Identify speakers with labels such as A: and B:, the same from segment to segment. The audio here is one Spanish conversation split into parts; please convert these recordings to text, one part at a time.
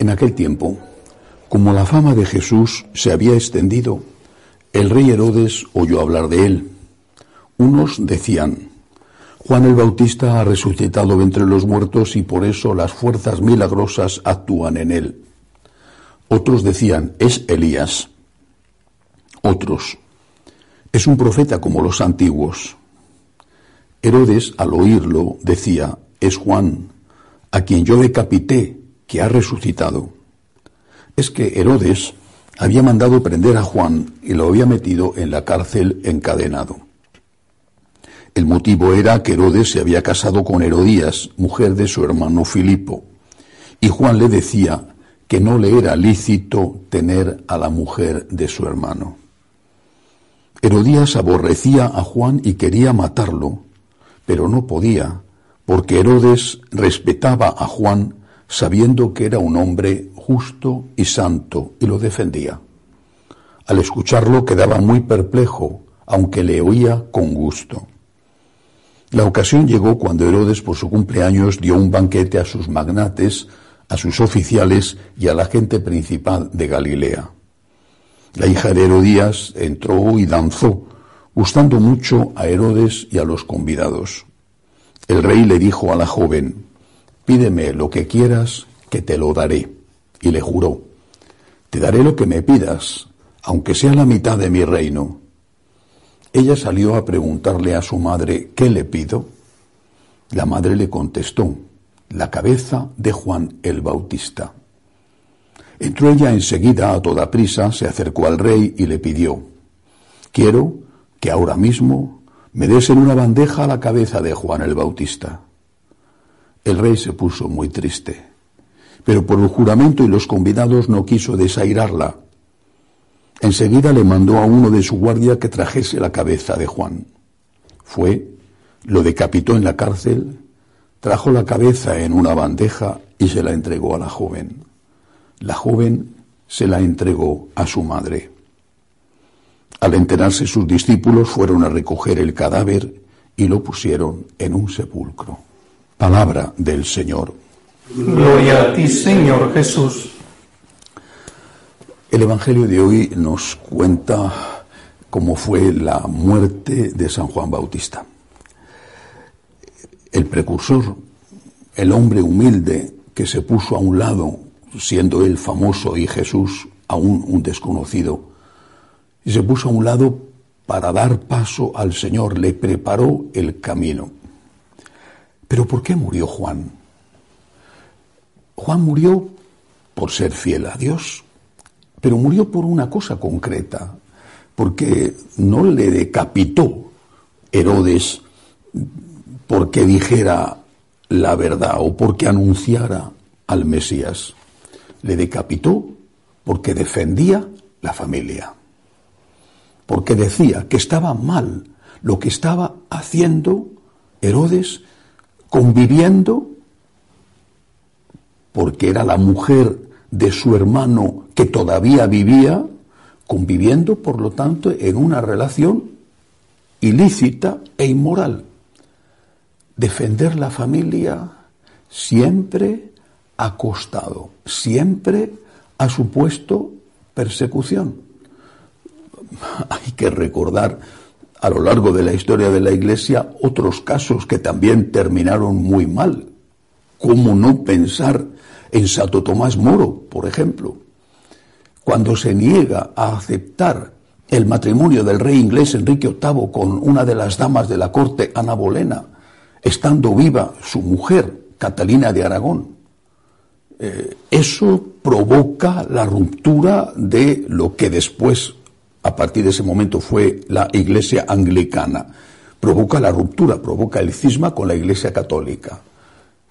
A: En aquel tiempo, como la fama de Jesús se había extendido, el rey Herodes oyó hablar de él. Unos decían, Juan el Bautista ha resucitado entre los muertos y por eso las fuerzas milagrosas actúan en él. Otros decían, es Elías. Otros, es un profeta como los antiguos. Herodes, al oírlo, decía, es Juan, a quien yo decapité que ha resucitado. Es que Herodes había mandado prender a Juan y lo había metido en la cárcel encadenado. El motivo era que Herodes se había casado con Herodías, mujer de su hermano Filipo, y Juan le decía que no le era lícito tener a la mujer de su hermano. Herodías aborrecía a Juan y quería matarlo, pero no podía, porque Herodes respetaba a Juan sabiendo que era un hombre justo y santo, y lo defendía. Al escucharlo quedaba muy perplejo, aunque le oía con gusto. La ocasión llegó cuando Herodes por su cumpleaños dio un banquete a sus magnates, a sus oficiales y a la gente principal de Galilea. La hija de Herodías entró y danzó, gustando mucho a Herodes y a los convidados. El rey le dijo a la joven, pídeme lo que quieras, que te lo daré. Y le juró, te daré lo que me pidas, aunque sea la mitad de mi reino. Ella salió a preguntarle a su madre, ¿qué le pido? La madre le contestó, la cabeza de Juan el Bautista. Entró ella enseguida a toda prisa, se acercó al rey y le pidió, quiero que ahora mismo me des en una bandeja la cabeza de Juan el Bautista. El rey se puso muy triste, pero por el juramento y los convidados no quiso desairarla. Enseguida le mandó a uno de su guardia que trajese la cabeza de Juan. Fue, lo decapitó en la cárcel, trajo la cabeza en una bandeja y se la entregó a la joven. La joven se la entregó a su madre. Al enterarse sus discípulos fueron a recoger el cadáver y lo pusieron en un sepulcro. Palabra del Señor.
B: Gloria a ti, Señor Jesús.
A: El Evangelio de hoy nos cuenta cómo fue la muerte de San Juan Bautista. El precursor, el hombre humilde que se puso a un lado, siendo él famoso y Jesús aún un desconocido, y se puso a un lado para dar paso al Señor, le preparó el camino. Pero ¿por qué murió Juan? Juan murió por ser fiel a Dios, pero murió por una cosa concreta, porque no le decapitó Herodes porque dijera la verdad o porque anunciara al Mesías. Le decapitó porque defendía la familia, porque decía que estaba mal lo que estaba haciendo Herodes conviviendo, porque era la mujer de su hermano que todavía vivía, conviviendo, por lo tanto, en una relación ilícita e inmoral. Defender la familia siempre ha costado, siempre ha supuesto persecución. Hay que recordar a lo largo de la historia de la Iglesia otros casos que también terminaron muy mal. ¿Cómo no pensar en Santo Tomás Moro, por ejemplo? Cuando se niega a aceptar el matrimonio del rey inglés Enrique VIII con una de las damas de la corte, Ana Bolena, estando viva su mujer, Catalina de Aragón. Eh, eso provoca la ruptura de lo que después a partir de ese momento fue la Iglesia anglicana, provoca la ruptura, provoca el cisma con la Iglesia católica.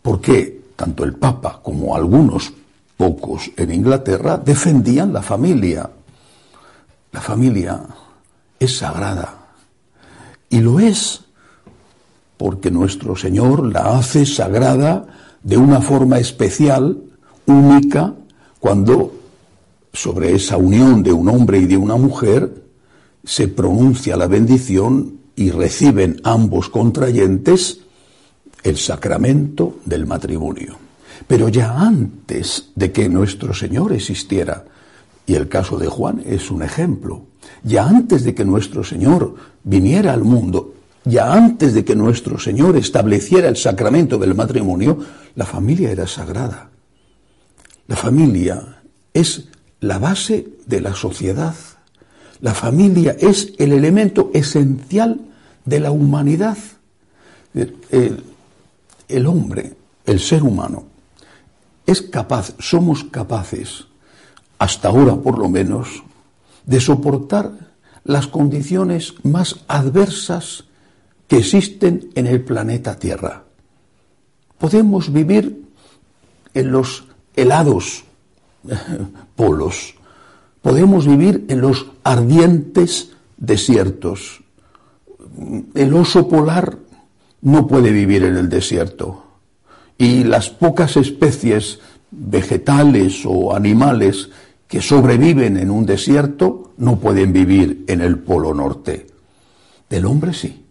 A: ¿Por qué? Tanto el Papa como algunos pocos en Inglaterra defendían la familia. La familia es sagrada. Y lo es porque nuestro Señor la hace sagrada de una forma especial, única, cuando sobre esa unión de un hombre y de una mujer se pronuncia la bendición y reciben ambos contrayentes el sacramento del matrimonio. Pero ya antes de que nuestro Señor existiera, y el caso de Juan es un ejemplo, ya antes de que nuestro Señor viniera al mundo, ya antes de que nuestro Señor estableciera el sacramento del matrimonio, la familia era sagrada. La familia es la base de la sociedad. La familia es el elemento esencial de la humanidad. El, hombre, el ser humano, es capaz, somos capaces, hasta ahora por lo menos, de soportar las condiciones más adversas que existen en el planeta Tierra. Podemos vivir en los helados polos. Podemos vivir en los ardientes desiertos. El oso polar no puede vivir en el desierto. Y las pocas especies vegetales o animales que sobreviven en un desierto no pueden vivir en el polo norte. Del hombre sí.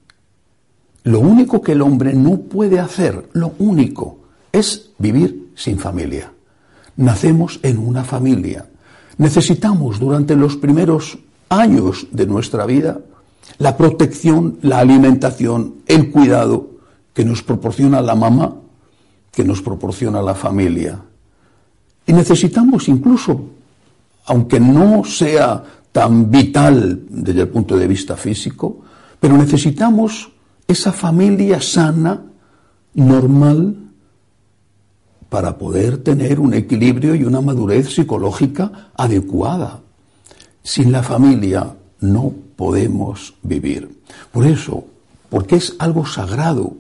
A: Lo único que el hombre no puede hacer, lo único, es vivir sin familia nacemos en una familia. Necesitamos durante los primeros años de nuestra vida la protección, la alimentación, el cuidado que nos proporciona la mamá, que nos proporciona la familia. Y necesitamos incluso, aunque no sea tan vital desde el punto de vista físico, pero necesitamos esa familia sana, normal, para poder tener un equilibrio y una madurez psicológica adecuada. Sin la familia no podemos vivir. Por eso, porque es algo sagrado,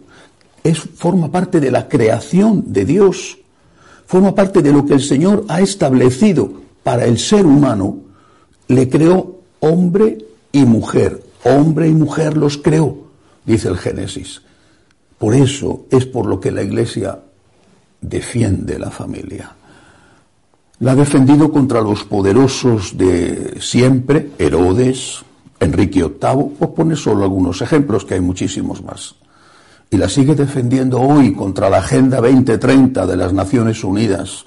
A: es, forma parte de la creación de Dios, forma parte de lo que el Señor ha establecido para el ser humano, le creó hombre y mujer, hombre y mujer los creó, dice el Génesis. Por eso es por lo que la Iglesia defiende la familia. La ha defendido contra los poderosos de siempre, Herodes, Enrique VIII, por poner solo algunos ejemplos, que hay muchísimos más. Y la sigue defendiendo hoy contra la Agenda 2030 de las Naciones Unidas,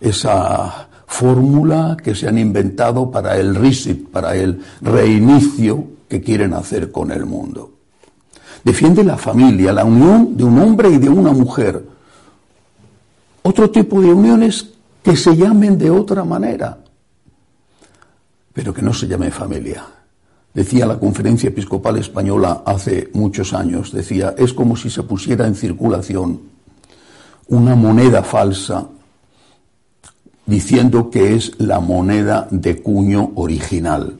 A: esa fórmula que se han inventado para el reset, para el reinicio que quieren hacer con el mundo. Defiende la familia, la unión de un hombre y de una mujer, otro tipo de uniones que se llamen de otra manera, pero que no se llame familia. Decía la Conferencia Episcopal Española hace muchos años, decía, es como si se pusiera en circulación una moneda falsa diciendo que es la moneda de cuño original.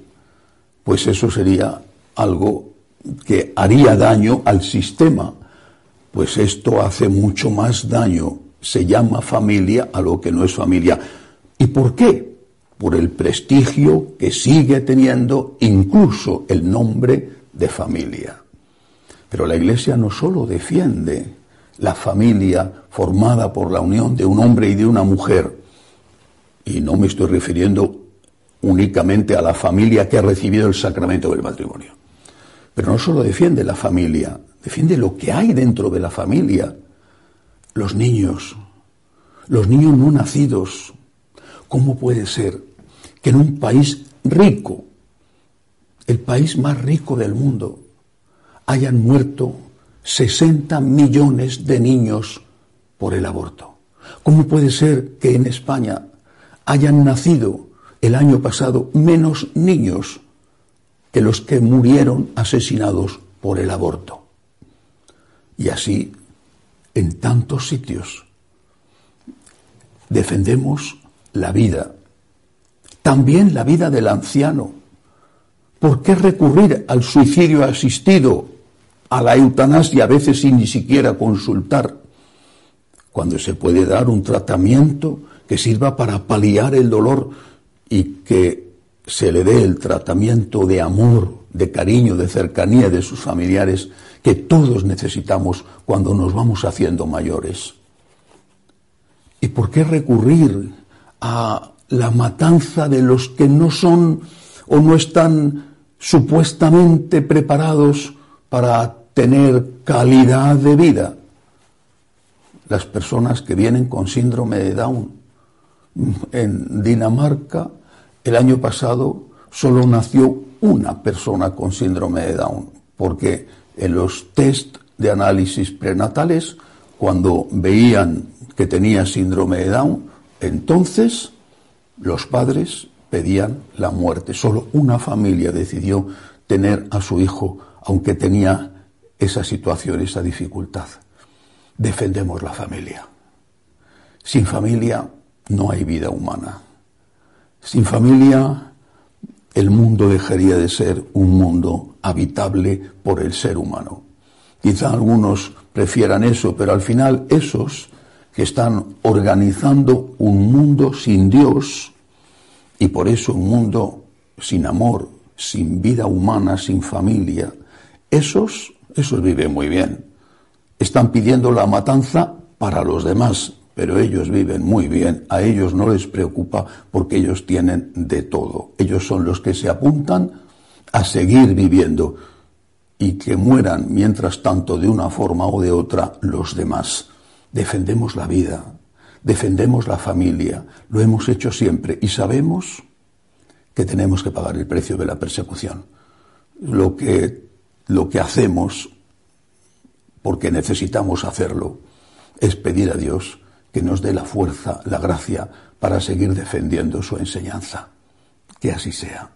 A: Pues eso sería algo que haría daño al sistema, pues esto hace mucho más daño se llama familia a lo que no es familia. ¿Y por qué? Por el prestigio que sigue teniendo incluso el nombre de familia. Pero la Iglesia no solo defiende la familia formada por la unión de un hombre y de una mujer, y no me estoy refiriendo únicamente a la familia que ha recibido el sacramento del matrimonio. Pero no solo defiende la familia, defiende lo que hay dentro de la familia, los niños, los niños no nacidos. ¿Cómo puede ser que en un país rico, el país más rico del mundo, hayan muerto 60 millones de niños por el aborto? ¿Cómo puede ser que en España hayan nacido el año pasado menos niños que los que murieron asesinados por el aborto? Y así en tantos sitios. Defendemos la vida, también la vida del anciano, ¿Por qué recurrir al suicidio asistido, a la eutanasia, a veces sin ni siquiera consultar, cuando se puede dar un tratamiento que sirva para paliar el dolor y que se le dé el tratamiento de amor, de cariño, de cercanía de sus familiares que todos necesitamos cuando nos vamos haciendo mayores. ¿Y por qué recurrir a la matanza de los que no son o no están supuestamente preparados para tener calidad de vida? Las personas que vienen con síndrome de Down. En Dinamarca, el año pasado, solo nació una persona con síndrome de Down, porque en los test de análisis prenatales, cuando veían que tenía síndrome de Down, entonces los padres pedían la muerte. Solo una familia decidió tener a su hijo, aunque tenía esa situación, esa dificultad. Defendemos la familia. Sin familia no hay vida humana. Sin familia dejaría de ser un mundo habitable por el ser humano. Quizá algunos prefieran eso, pero al final esos que están organizando un mundo sin Dios y por eso un mundo sin amor, sin vida humana, sin familia, esos, esos viven muy bien. Están pidiendo la matanza para los demás, pero ellos viven muy bien, a ellos no les preocupa porque ellos tienen de todo. Ellos son los que se apuntan a seguir viviendo y que mueran mientras tanto de una forma o de otra los demás. Defendemos la vida, defendemos la familia, lo hemos hecho siempre y sabemos que tenemos que pagar el precio de la persecución. Lo que, lo que hacemos, porque necesitamos hacerlo, es pedir a Dios que nos dé la fuerza, la gracia para seguir defendiendo su enseñanza. Que así sea.